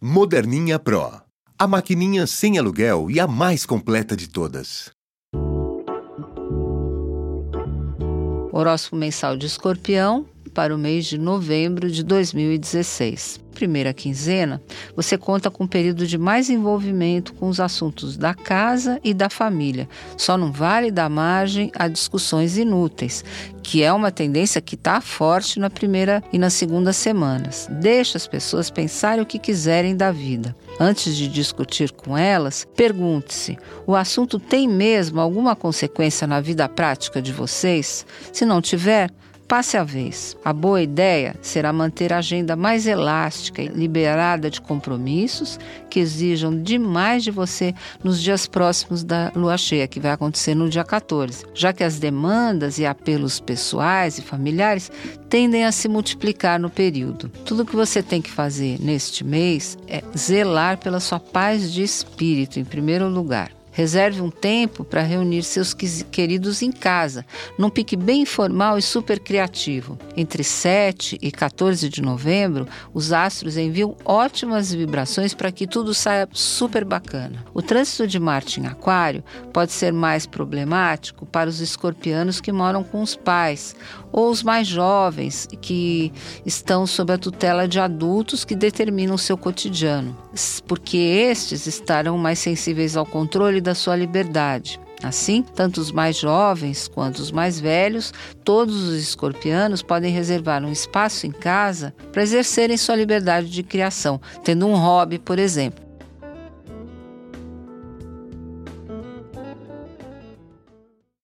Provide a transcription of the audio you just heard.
Moderninha Pro. A maquininha sem aluguel e a mais completa de todas. Horóscopo mensal de Escorpião para o mês de novembro de 2016 primeira quinzena, você conta com um período de mais envolvimento com os assuntos da casa e da família. Só não vale dar margem a discussões inúteis, que é uma tendência que está forte na primeira e na segunda semanas. Deixa as pessoas pensarem o que quiserem da vida. Antes de discutir com elas, pergunte-se: o assunto tem mesmo alguma consequência na vida prática de vocês? Se não tiver, Passe a vez. A boa ideia será manter a agenda mais elástica e liberada de compromissos que exijam demais de você nos dias próximos da lua cheia, que vai acontecer no dia 14, já que as demandas e apelos pessoais e familiares tendem a se multiplicar no período. Tudo que você tem que fazer neste mês é zelar pela sua paz de espírito, em primeiro lugar. Reserve um tempo para reunir seus queridos em casa, num pique bem informal e super criativo. Entre 7 e 14 de novembro, os astros enviam ótimas vibrações para que tudo saia super bacana. O trânsito de Marte em Aquário pode ser mais problemático para os escorpianos que moram com os pais ou os mais jovens que estão sob a tutela de adultos que determinam seu cotidiano, porque estes estarão mais sensíveis ao controle da sua liberdade. Assim, tanto os mais jovens quanto os mais velhos, todos os escorpianos podem reservar um espaço em casa para exercerem sua liberdade de criação, tendo um hobby, por exemplo